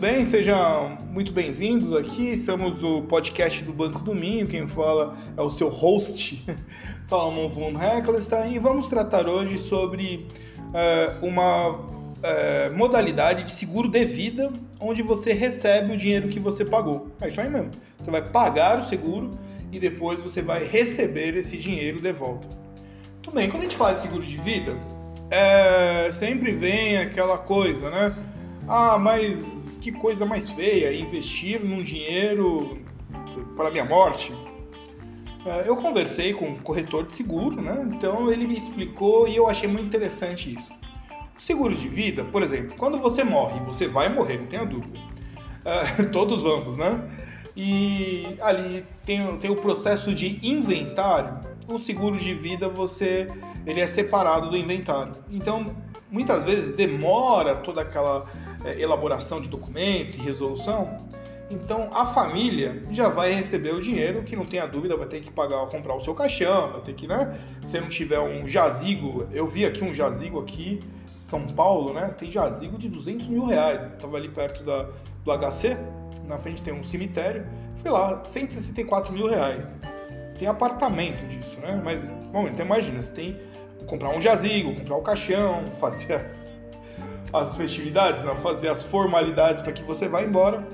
bem, sejam muito bem-vindos aqui. Estamos no podcast do Banco do Minho. Quem fala é o seu host, Salomão von Heckelstein. E vamos tratar hoje sobre é, uma é, modalidade de seguro de vida onde você recebe o dinheiro que você pagou. É isso aí mesmo. Você vai pagar o seguro e depois você vai receber esse dinheiro de volta. Tudo bem, quando a gente fala de seguro de vida, é, sempre vem aquela coisa, né? Ah, mas que coisa mais feia, investir num dinheiro para minha morte. É, eu conversei com um corretor de seguro, né? Então ele me explicou e eu achei muito interessante isso. O seguro de vida, por exemplo, quando você morre, você vai morrer, não tenha dúvida. É, todos vamos, né? E ali tem, tem o processo de inventário. O seguro de vida você ele é separado do inventário. Então, muitas vezes demora toda aquela elaboração de documento e resolução. Então, a família já vai receber o dinheiro, que não tenha dúvida, vai ter que pagar, comprar o seu caixão, vai ter que, né? Se não tiver um jazigo, eu vi aqui um jazigo aqui, São Paulo, né? Tem jazigo de 200 mil reais. Estava ali perto da, do HC, na frente tem um cemitério. Fui lá, 164 mil reais. Tem apartamento disso, né? Mas, bom, então imagina, você tem comprar um jazigo, comprar o caixão, fazer as, as festividades, né? fazer as formalidades para que você vá embora.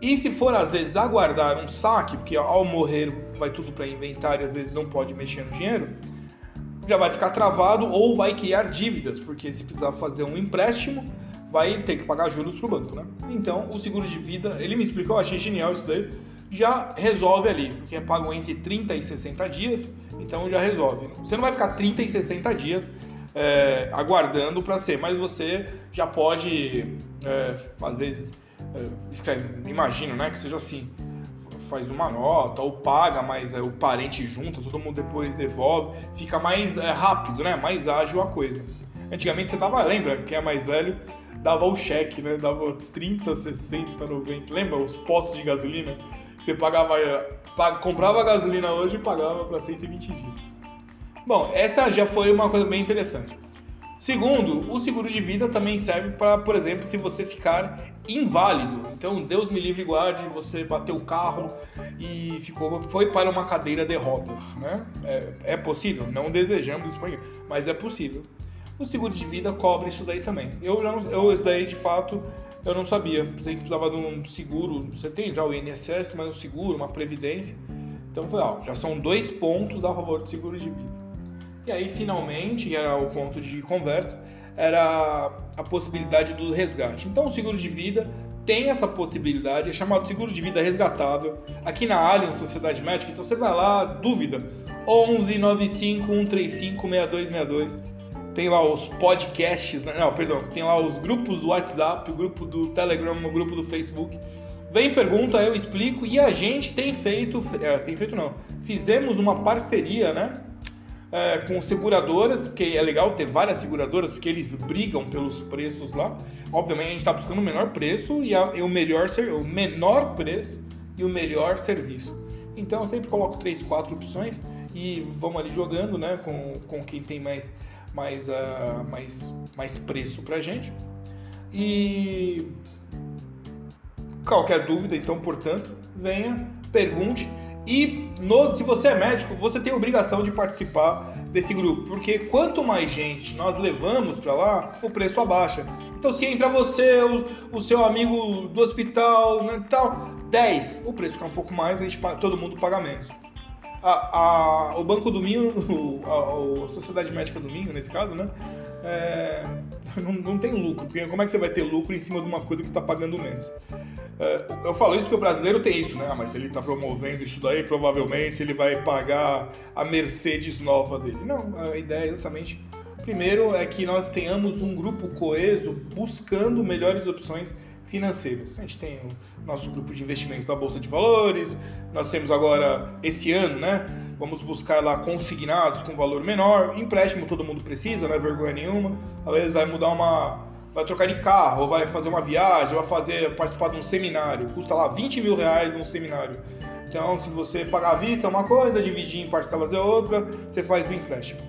E se for às vezes aguardar um saque, porque ao morrer vai tudo para inventário e às vezes não pode mexer no dinheiro, já vai ficar travado ou vai criar dívidas, porque se precisar fazer um empréstimo, vai ter que pagar juros para o banco, né? Então, o seguro de vida, ele me explicou, eu achei genial isso daí, já resolve ali, porque é pago entre 30 e 60 dias, então já resolve. Você não vai ficar 30 e 60 dias é, aguardando para ser, mas você já pode, é, às vezes, é, escreve, imagino né, que seja assim, faz uma nota ou paga, mas é, o parente junta, todo mundo depois devolve, fica mais é, rápido, né, mais ágil a coisa. Antigamente você dava, lembra, quem é mais velho, dava o cheque, né, dava 30, 60, 90, lembra os postos de gasolina? Você pagava, comprava gasolina hoje e pagava para 120 dias. Bom, essa já foi uma coisa bem interessante. Segundo, o seguro de vida também serve para, por exemplo, se você ficar inválido. Então, Deus me livre e guarde, você bateu o carro e ficou, foi para uma cadeira de rodas, né? É, é possível, não desejamos isso para mas é possível. O seguro de vida cobre isso daí também. Eu já, eu isso daí de fato eu não sabia. Pensei que precisava de um seguro. Você tem já o INSS, mas um seguro, uma previdência. Então foi, ó, já são dois pontos a favor do seguro de vida. E aí, finalmente, era o ponto de conversa, era a possibilidade do resgate. Então, o seguro de vida tem essa possibilidade, é chamado seguro de vida resgatável. Aqui na Allianz Sociedade Médica, então você vai lá, dúvida, 11 95 135 6262 tem lá os podcasts, né? não, perdão, tem lá os grupos do WhatsApp, o grupo do Telegram, o grupo do Facebook. Vem pergunta, eu explico e a gente tem feito, é, tem feito não, fizemos uma parceria, né? É, com seguradoras, porque é legal ter várias seguradoras, porque eles brigam pelos preços lá. Obviamente a gente está buscando o menor preço e, a, e, o, melhor, o menor preço e o melhor serviço. Então eu sempre coloco três, quatro opções e vamos ali jogando né, com, com quem tem mais mais, uh, mais, mais preço para gente. E qualquer dúvida, então, portanto, venha, pergunte. E no, se você é médico, você tem obrigação de participar desse grupo, porque quanto mais gente nós levamos para lá, o preço abaixa. Então, se entra você, o, o seu amigo do hospital, né, tal, 10, o preço fica um pouco mais, a gente, todo mundo paga menos a, a, o Banco do Minho, a, a, Sociedade Médica do Minho, nesse caso, né? É, não, não, tem lucro, porque como é que você vai ter lucro em cima de uma coisa que está pagando menos? É, eu falo isso porque o brasileiro tem isso, né? Ah, mas ele está promovendo isso daí, provavelmente ele vai pagar a Mercedes nova dele. Não, a ideia é exatamente. Primeiro é que nós tenhamos um grupo coeso buscando melhores opções financeiras. A gente tem o nosso grupo de investimento da Bolsa de Valores, nós temos agora, esse ano, né? Vamos buscar lá consignados com valor menor, empréstimo todo mundo precisa, não é vergonha nenhuma. Vezes vai mudar uma. Vai trocar de carro, vai fazer uma viagem, vai fazer, participar de um seminário, custa lá 20 mil reais um seminário. Então, se você pagar à vista é uma coisa, dividir em parcelas é outra, você faz o empréstimo.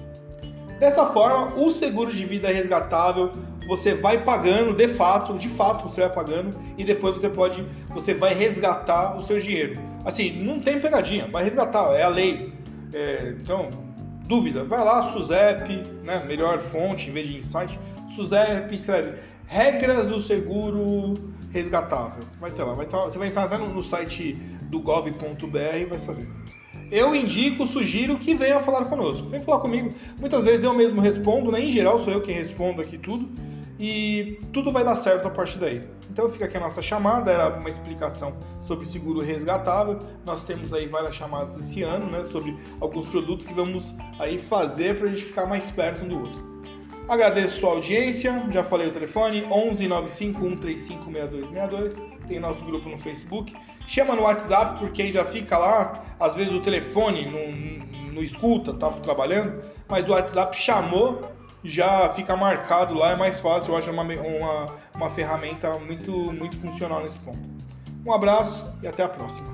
Dessa forma, o seguro de vida resgatável você vai pagando de fato, de fato você vai pagando e depois você pode, você vai resgatar o seu dinheiro. Assim, não tem pegadinha, vai resgatar, é a lei. É, então, dúvida, vai lá, SUSEP, né, melhor fonte em vez de insight, SUSEP escreve regras do seguro resgatável. Vai ter lá, vai estar, você vai entrar até no, no site do gov.br e vai saber. Eu indico, sugiro que venha falar conosco. Vem falar comigo. Muitas vezes eu mesmo respondo, né? Em geral sou eu quem respondo aqui tudo. E tudo vai dar certo a partir daí. Então fica aqui a nossa chamada, era uma explicação sobre seguro resgatável. Nós temos aí várias chamadas esse ano, né? Sobre alguns produtos que vamos aí fazer para a gente ficar mais perto um do outro. Agradeço sua audiência, já falei o telefone, 11 95 135 6262, tem nosso grupo no Facebook. Chama no WhatsApp, porque aí já fica lá, às vezes o telefone não, não escuta, tá trabalhando, mas o WhatsApp chamou, já fica marcado lá, é mais fácil, eu acho uma, uma, uma ferramenta muito, muito funcional nesse ponto. Um abraço e até a próxima.